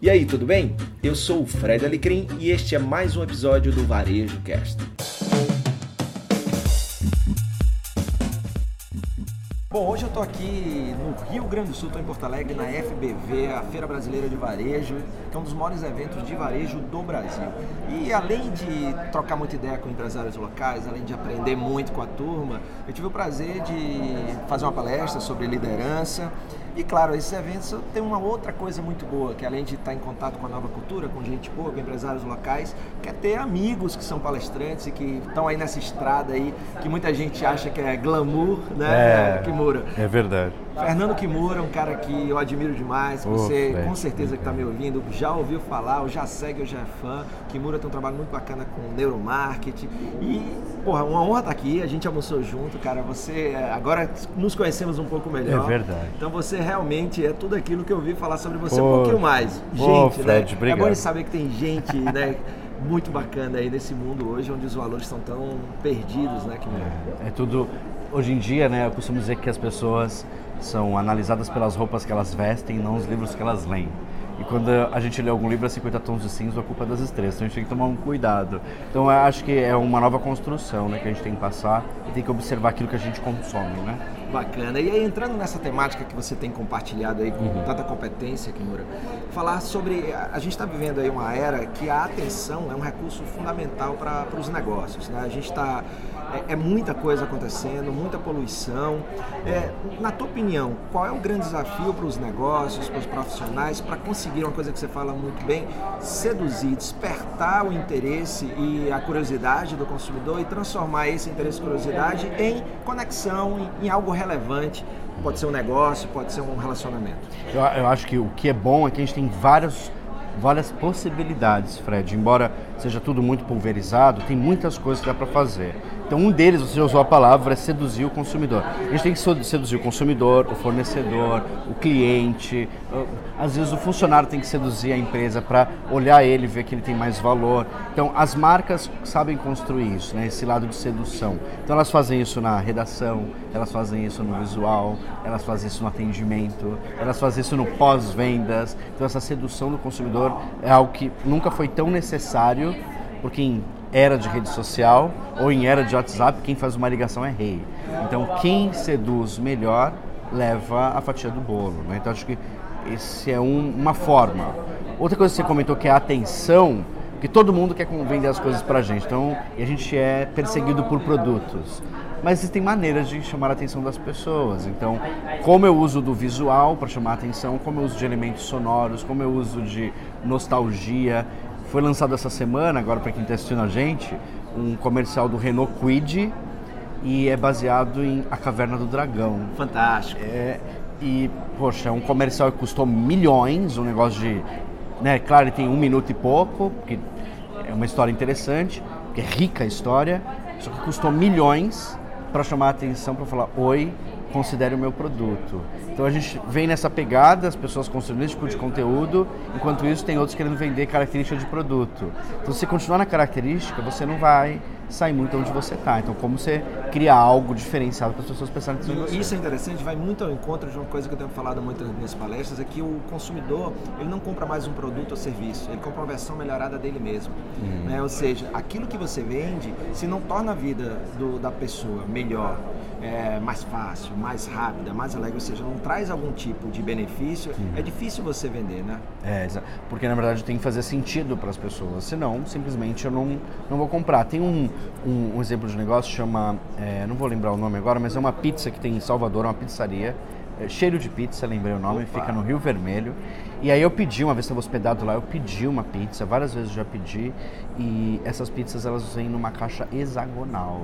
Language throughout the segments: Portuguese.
E aí, tudo bem? Eu sou o Fred Alecrim e este é mais um episódio do Varejo Cast. Bom, hoje eu estou aqui no Rio Grande do Sul, em Porto Alegre, na FBV, a Feira Brasileira de Varejo, que é um dos maiores eventos de varejo do Brasil. E além de trocar muita ideia com empresários locais, além de aprender muito com a turma, eu tive o prazer de fazer uma palestra sobre liderança e claro, esses eventos têm uma outra coisa muito boa, que além de estar em contato com a nova cultura, com gente boa, com empresários locais, quer ter amigos que são palestrantes e que estão aí nessa estrada aí, que muita gente acha que é glamour, né, é, Kimura? É verdade. Fernando Kimura, um cara que eu admiro demais, que você com certeza que está me ouvindo, já ouviu falar, ou já segue, ou já é fã. Kimura tem um trabalho muito bacana com neuromarketing. E, porra, uma honra estar tá aqui, a gente almoçou junto, cara. Você, é, agora nos conhecemos um pouco melhor. É verdade. Então você realmente é tudo aquilo que eu ouvi falar sobre você Pô, um pouquinho mais. Gente, Fred, né? Obrigado. É bom saber que tem gente, né? muito bacana aí nesse mundo hoje onde os valores estão tão perdidos, né? Que... É, é tudo hoje em dia, né? Eu costumo dizer que as pessoas são analisadas pelas roupas que elas vestem, não os livros que elas leem. E quando a gente lê algum livro a 50 tons de cinza, a culpa é das estrelas. Então a gente tem que tomar um cuidado. Então eu acho que é uma nova construção né, que a gente tem que passar e tem que observar aquilo que a gente consome, né? Bacana. E aí, entrando nessa temática que você tem compartilhado aí com uhum. tanta competência, Kimura, falar sobre. A gente está vivendo aí uma era que a atenção é um recurso fundamental para os negócios. Né? A gente está é, é, muita coisa acontecendo, muita poluição. É, na tua opinião, qual é o grande desafio para os negócios, para os profissionais, para conseguir uma coisa que você fala muito bem, seduzir, despertar o interesse e a curiosidade do consumidor e transformar esse interesse e curiosidade em conexão, em, em algo relevante pode ser um negócio, pode ser um relacionamento. Eu, eu, acho que o que é bom é que a gente tem vários, várias possibilidades, Fred. Embora seja tudo muito pulverizado, tem muitas coisas que dá para fazer. Então, um deles, você já usou a palavra, é seduzir o consumidor. A gente tem que seduzir o consumidor, o fornecedor, o cliente. Às vezes, o funcionário tem que seduzir a empresa para olhar ele ver que ele tem mais valor. Então, as marcas sabem construir isso, né? esse lado de sedução. Então, elas fazem isso na redação, elas fazem isso no visual, elas fazem isso no atendimento, elas fazem isso no pós-vendas. Então, essa sedução do consumidor é algo que nunca foi tão necessário, porque em era de rede social ou em era de WhatsApp, quem faz uma ligação é rei. Então, quem seduz melhor leva a fatia do bolo. Né? Então, acho que esse é um, uma forma. Outra coisa que você comentou que é a atenção, que todo mundo quer vender as coisas para a gente. Então, e a gente é perseguido por produtos. Mas existem maneiras de chamar a atenção das pessoas. Então, como eu uso do visual para chamar a atenção, como eu uso de elementos sonoros, como eu uso de nostalgia. Foi lançado essa semana, agora para quem está assistindo a gente, um comercial do Renault Quid e é baseado em A Caverna do Dragão. Fantástico. É, e, poxa, é um comercial que custou milhões, um negócio de. Né, claro, ele tem um minuto e pouco, porque é uma história interessante, que é rica a história, só que custou milhões para chamar a atenção, para falar: oi, considere o meu produto. Então a gente vem nessa pegada, as pessoas construindo esse tipo de conteúdo, enquanto isso tem outros querendo vender característica de produto. Então se você continuar na característica, você não vai sair muito onde você está. Então como você cria algo diferenciado para as pessoas pensarem em você. Isso é interessante, vai muito ao encontro de uma coisa que eu tenho falado muito nas palestras, é que o consumidor ele não compra mais um produto ou serviço, ele compra uma versão melhorada dele mesmo. Uhum. Né? Ou seja, aquilo que você vende, se não torna a vida do, da pessoa melhor, é, mais fácil, mais rápida, mais alegre, ou seja, não traz algum tipo de benefício, uhum. é difícil você vender, né? É, porque na verdade tem que fazer sentido para as pessoas, senão simplesmente eu não, não vou comprar. Tem um, um, um exemplo de negócio chama, é, não vou lembrar o nome agora, mas é uma pizza que tem em Salvador, uma pizzaria, é, cheiro de pizza, lembrei o nome, Opa. fica no Rio Vermelho. E aí eu pedi, uma vez que estava hospedado lá, eu pedi uma pizza, várias vezes já pedi, e essas pizzas elas vêm numa caixa hexagonal.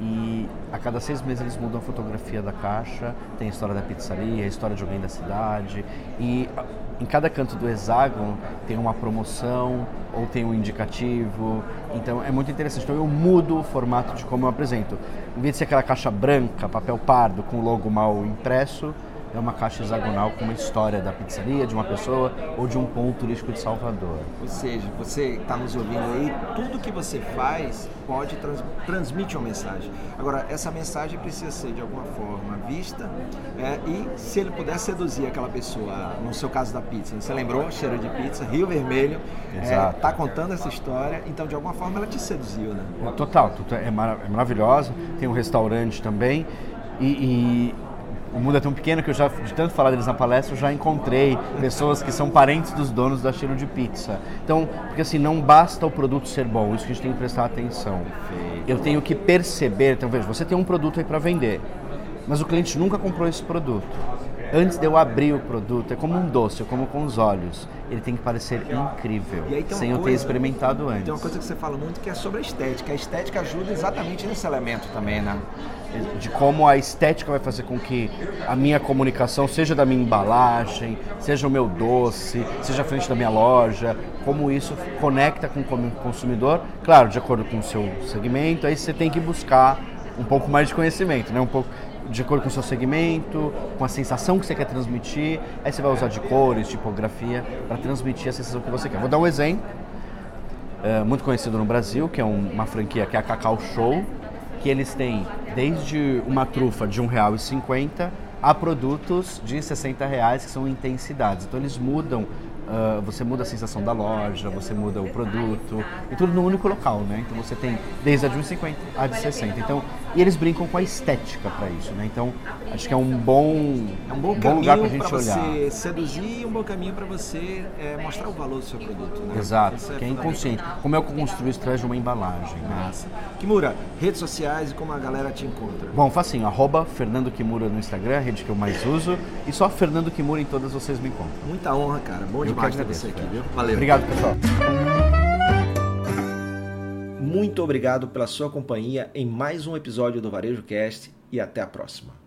E a cada seis meses eles mudam a fotografia da caixa, tem a história da pizzaria, a história de alguém da cidade. E em cada canto do hexágono tem uma promoção ou tem um indicativo. Então é muito interessante. Então eu mudo o formato de como eu apresento. Em vez de ser aquela caixa branca, papel pardo, com o logo mal impresso, é uma caixa hexagonal com uma história da pizzaria, de uma pessoa ou de um ponto turístico de Salvador. Ou seja, você está nos ouvindo aí, tudo que você faz pode trans, transmitir uma mensagem. Agora, essa mensagem precisa ser de alguma forma vista é, e se ele puder seduzir aquela pessoa, no seu caso da pizza, você lembrou? Cheiro de pizza, Rio Vermelho, está é, tá contando essa história, então de alguma forma ela te seduziu, né? Total, é, é maravilhosa, tem um restaurante também e, e o mundo é tão pequeno que eu já, de tanto falar deles na palestra, eu já encontrei pessoas que são parentes dos donos da Cheiro de Pizza. Então, porque assim, não basta o produto ser bom, isso que a gente tem que prestar atenção. Eu tenho que perceber, então veja, você tem um produto aí para vender, mas o cliente nunca comprou esse produto. Antes de eu abrir o produto, é como um doce, eu como com os olhos. Ele tem que parecer incrível, sem eu ter experimentado antes. Tem uma coisa que você fala muito que é sobre a estética. A estética ajuda exatamente nesse elemento também, né? De como a estética vai fazer com que a minha comunicação, seja da minha embalagem, seja o meu doce, seja a frente da minha loja, como isso conecta com o consumidor, claro, de acordo com o seu segmento, aí você tem que buscar um pouco mais de conhecimento, né? um pouco de acordo com o seu segmento, com a sensação que você quer transmitir, aí você vai usar de cores, tipografia, para transmitir a sensação que você quer. Vou dar um exemplo, é, muito conhecido no Brasil, que é um, uma franquia que é a Cacau Show, que eles têm desde uma trufa de R$ 1,50 a produtos de 60 reais que são intensidades. Então eles mudam Uh, você muda a sensação da loja, você muda o produto, e tudo no único local, né? Então você tem desde a de 1,50 a de 60. Então, e eles brincam com a estética para isso, né? Então, acho que é um bom, é um bom, bom lugar para a gente olhar. você seduzir e um bom caminho para você é, mostrar o valor do seu produto, né? Exato, é que é inconsciente. Como é que eu construo isso através de uma embalagem, né? Kimura, redes sociais e como a galera te encontra? Bom, facinho, arroba Fernando Kimura no Instagram, a rede que eu mais uso, e só Fernando Kimura em todas vocês me encontram. Muita honra, cara. Bom eu demais ter você aqui, viu? Valeu. Obrigado, pessoal. Muito obrigado pela sua companhia em mais um episódio do Varejo Cast e até a próxima.